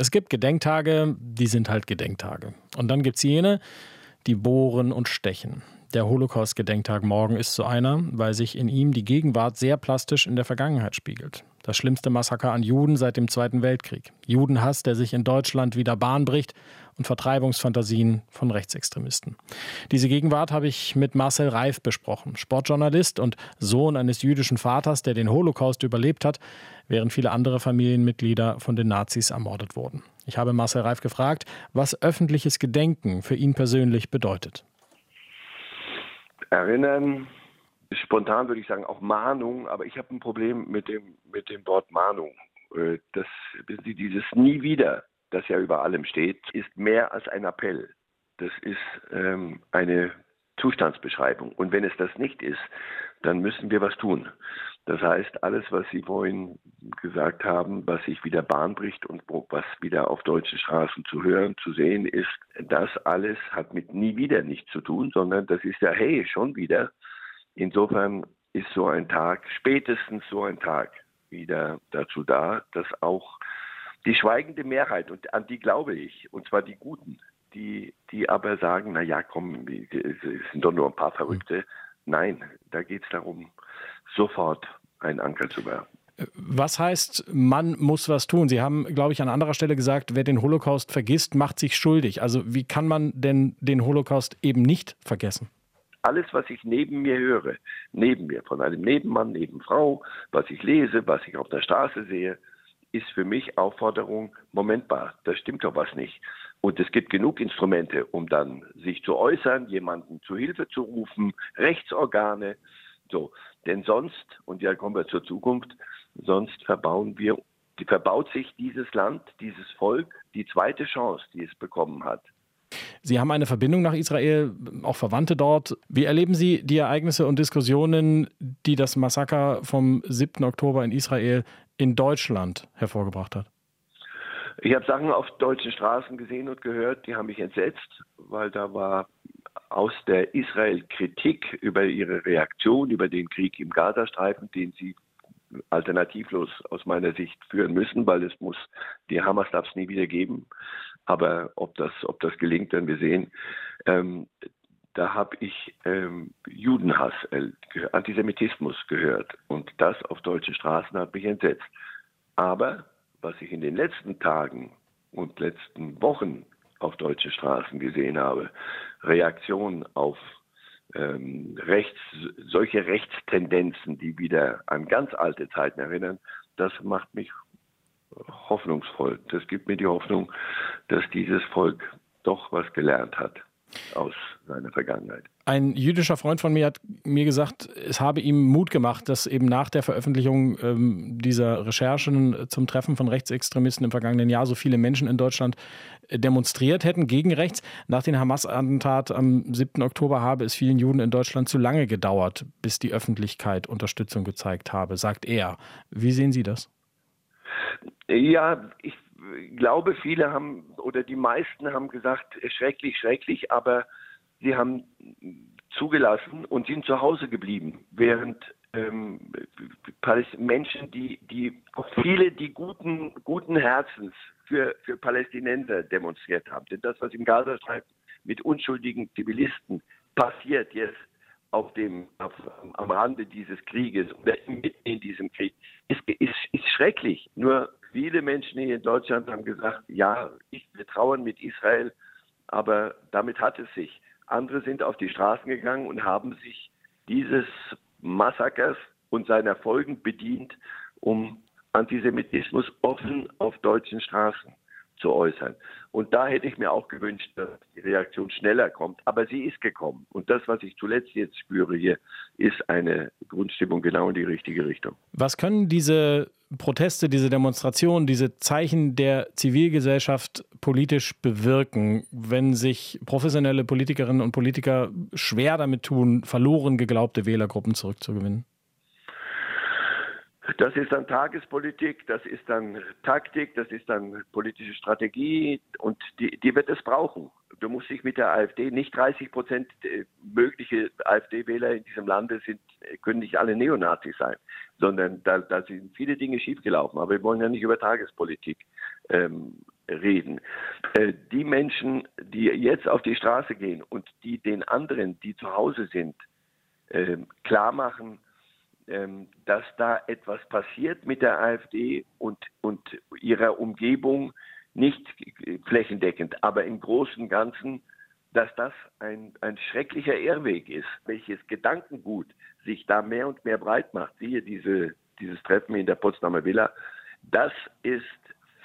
Es gibt Gedenktage, die sind halt Gedenktage. Und dann gibt es jene, die bohren und stechen. Der Holocaust-Gedenktag morgen ist so einer, weil sich in ihm die Gegenwart sehr plastisch in der Vergangenheit spiegelt. Das schlimmste Massaker an Juden seit dem Zweiten Weltkrieg. Judenhass, der sich in Deutschland wieder Bahn bricht und Vertreibungsfantasien von Rechtsextremisten. Diese Gegenwart habe ich mit Marcel Reif besprochen, Sportjournalist und Sohn eines jüdischen Vaters, der den Holocaust überlebt hat, während viele andere Familienmitglieder von den Nazis ermordet wurden. Ich habe Marcel Reif gefragt, was öffentliches Gedenken für ihn persönlich bedeutet erinnern. Spontan würde ich sagen auch Mahnung, aber ich habe ein Problem mit dem, mit dem Wort Mahnung. Äh, das, dieses Nie wieder, das ja über allem steht, ist mehr als ein Appell. Das ist ähm, eine Zustandsbeschreibung. Und wenn es das nicht ist, dann müssen wir was tun. Das heißt, alles, was Sie vorhin gesagt haben, was sich wieder Bahn bricht und was wieder auf deutschen Straßen zu hören, zu sehen ist, das alles hat mit nie wieder nichts zu tun, sondern das ist ja, hey, schon wieder. Insofern ist so ein Tag, spätestens so ein Tag, wieder dazu da, dass auch die schweigende Mehrheit, und an die glaube ich, und zwar die Guten, die, die aber sagen, na ja, komm, es sind doch nur ein paar Verrückte. Nein, da geht es darum, sofort einen Anker zu werfen. Was heißt, man muss was tun? Sie haben, glaube ich, an anderer Stelle gesagt, wer den Holocaust vergisst, macht sich schuldig. Also wie kann man denn den Holocaust eben nicht vergessen? Alles, was ich neben mir höre, neben mir, von einem Nebenmann, Nebenfrau, was ich lese, was ich auf der Straße sehe, ist für mich Aufforderung, Moment mal, da stimmt doch was nicht. Und es gibt genug Instrumente, um dann sich zu äußern, jemanden zu Hilfe zu rufen, Rechtsorgane, so. Denn sonst, und ja kommen wir zur Zukunft, sonst verbauen wir, verbaut sich dieses Land, dieses Volk, die zweite Chance, die es bekommen hat. Sie haben eine Verbindung nach Israel, auch Verwandte dort. Wie erleben Sie die Ereignisse und Diskussionen, die das Massaker vom 7. Oktober in Israel in Deutschland hervorgebracht hat? Ich habe Sachen auf deutschen Straßen gesehen und gehört, die haben mich entsetzt, weil da war aus der Israel-Kritik über ihre Reaktion, über den Krieg im Gazastreifen, den sie alternativlos aus meiner Sicht führen müssen, weil es muss, die Hamas darf es nie wieder geben. Aber ob das, ob das gelingt, werden wir sehen. Ähm, da habe ich ähm, Judenhass, äh, Antisemitismus gehört. Und das auf deutschen Straßen hat mich entsetzt. Aber was ich in den letzten Tagen und letzten Wochen auf deutschen Straßen gesehen habe, Reaktionen auf ähm, rechts, solche Rechtstendenzen, die wieder an ganz alte Zeiten erinnern, das macht mich hoffnungsvoll. Das gibt mir die Hoffnung, dass dieses Volk doch was gelernt hat aus seiner Vergangenheit. Ein jüdischer Freund von mir hat mir gesagt, es habe ihm Mut gemacht, dass eben nach der Veröffentlichung ähm, dieser Recherchen zum Treffen von Rechtsextremisten im vergangenen Jahr so viele Menschen in Deutschland äh, demonstriert hätten gegen rechts. Nach dem Hamas-Attentat am 7. Oktober habe es vielen Juden in Deutschland zu lange gedauert, bis die Öffentlichkeit Unterstützung gezeigt habe, sagt er. Wie sehen Sie das? Ja, ich glaube, viele haben oder die meisten haben gesagt, schrecklich, schrecklich, aber sie haben zugelassen und sind zu Hause geblieben, während ähm, Menschen, die, die viele, die guten, guten Herzens für, für Palästinenser demonstriert haben. Denn das, was im Gazastreifen mit unschuldigen Zivilisten passiert jetzt auf dem, auf, am Rande dieses Krieges oder mitten in diesem Krieg, ist, ist, ist schrecklich. Nur viele Menschen hier in Deutschland haben gesagt, ja, ich, wir trauern mit Israel, aber damit hat es sich. Andere sind auf die Straßen gegangen und haben sich dieses Massakers und seiner Folgen bedient, um Antisemitismus offen auf deutschen Straßen zu äußern. Und da hätte ich mir auch gewünscht, dass die Reaktion schneller kommt. Aber sie ist gekommen. Und das, was ich zuletzt jetzt spüre hier, ist eine Grundstimmung genau in die richtige Richtung. Was können diese Proteste, diese Demonstrationen, diese Zeichen der Zivilgesellschaft politisch bewirken, wenn sich professionelle Politikerinnen und Politiker schwer damit tun, verloren geglaubte Wählergruppen zurückzugewinnen? Das ist dann Tagespolitik, das ist dann Taktik, das ist dann politische Strategie und die, die wird es brauchen. Du musst dich mit der AfD, nicht 30 Prozent mögliche AfD-Wähler in diesem Lande sind, können nicht alle Neonazis sein, sondern da, da sind viele Dinge schiefgelaufen. Aber wir wollen ja nicht über Tagespolitik ähm, reden. Äh, die Menschen, die jetzt auf die Straße gehen und die den anderen, die zu Hause sind, äh, klar machen, ähm, dass da etwas passiert mit der AfD und, und ihrer Umgebung, nicht flächendeckend, aber im Großen und Ganzen, dass das ein, ein schrecklicher Irrweg ist, welches Gedankengut sich da mehr und mehr breit macht. Siehe diese, dieses Treffen in der Potsdamer Villa, das ist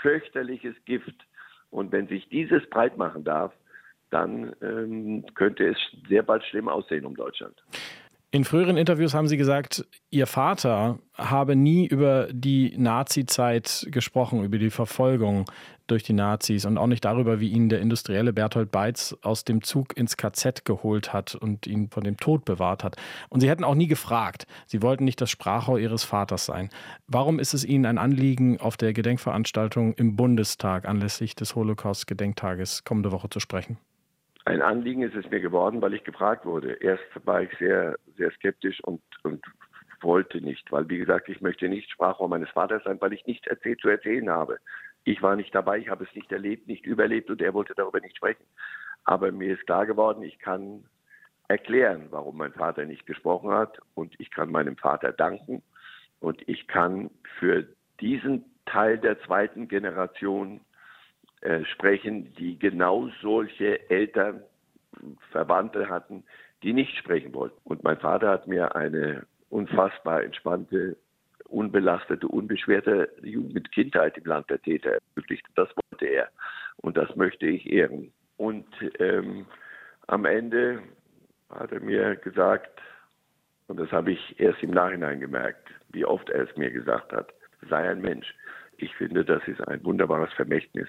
fürchterliches Gift. Und wenn sich dieses breit machen darf, dann ähm, könnte es sehr bald schlimm aussehen um Deutschland. In früheren Interviews haben Sie gesagt, Ihr Vater habe nie über die Nazi-Zeit gesprochen, über die Verfolgung durch die Nazis und auch nicht darüber, wie ihn der industrielle Berthold Beitz aus dem Zug ins KZ geholt hat und ihn von dem Tod bewahrt hat. Und Sie hätten auch nie gefragt. Sie wollten nicht das Sprachrohr Ihres Vaters sein. Warum ist es Ihnen ein Anliegen, auf der Gedenkveranstaltung im Bundestag anlässlich des Holocaust-Gedenktages kommende Woche zu sprechen? Ein Anliegen ist es mir geworden, weil ich gefragt wurde. Erst war ich sehr, sehr skeptisch und, und wollte nicht, weil wie gesagt, ich möchte nicht Sprachrohr meines Vaters sein, weil ich nichts erzählt zu erzählen habe. Ich war nicht dabei, ich habe es nicht erlebt, nicht überlebt und er wollte darüber nicht sprechen. Aber mir ist klar geworden, ich kann erklären, warum mein Vater nicht gesprochen hat und ich kann meinem Vater danken und ich kann für diesen Teil der zweiten Generation äh, sprechen, die genau solche Eltern, Verwandte hatten, die nicht sprechen wollten. Und mein Vater hat mir eine unfassbar entspannte, unbelastete, unbeschwerte Jugend mit Kindheit im Land der Täter ermöglicht. Das wollte er und das möchte ich ehren. Und ähm, am Ende hat er mir gesagt, und das habe ich erst im Nachhinein gemerkt, wie oft er es mir gesagt hat, sei ein Mensch. Ich finde, das ist ein wunderbares Vermächtnis.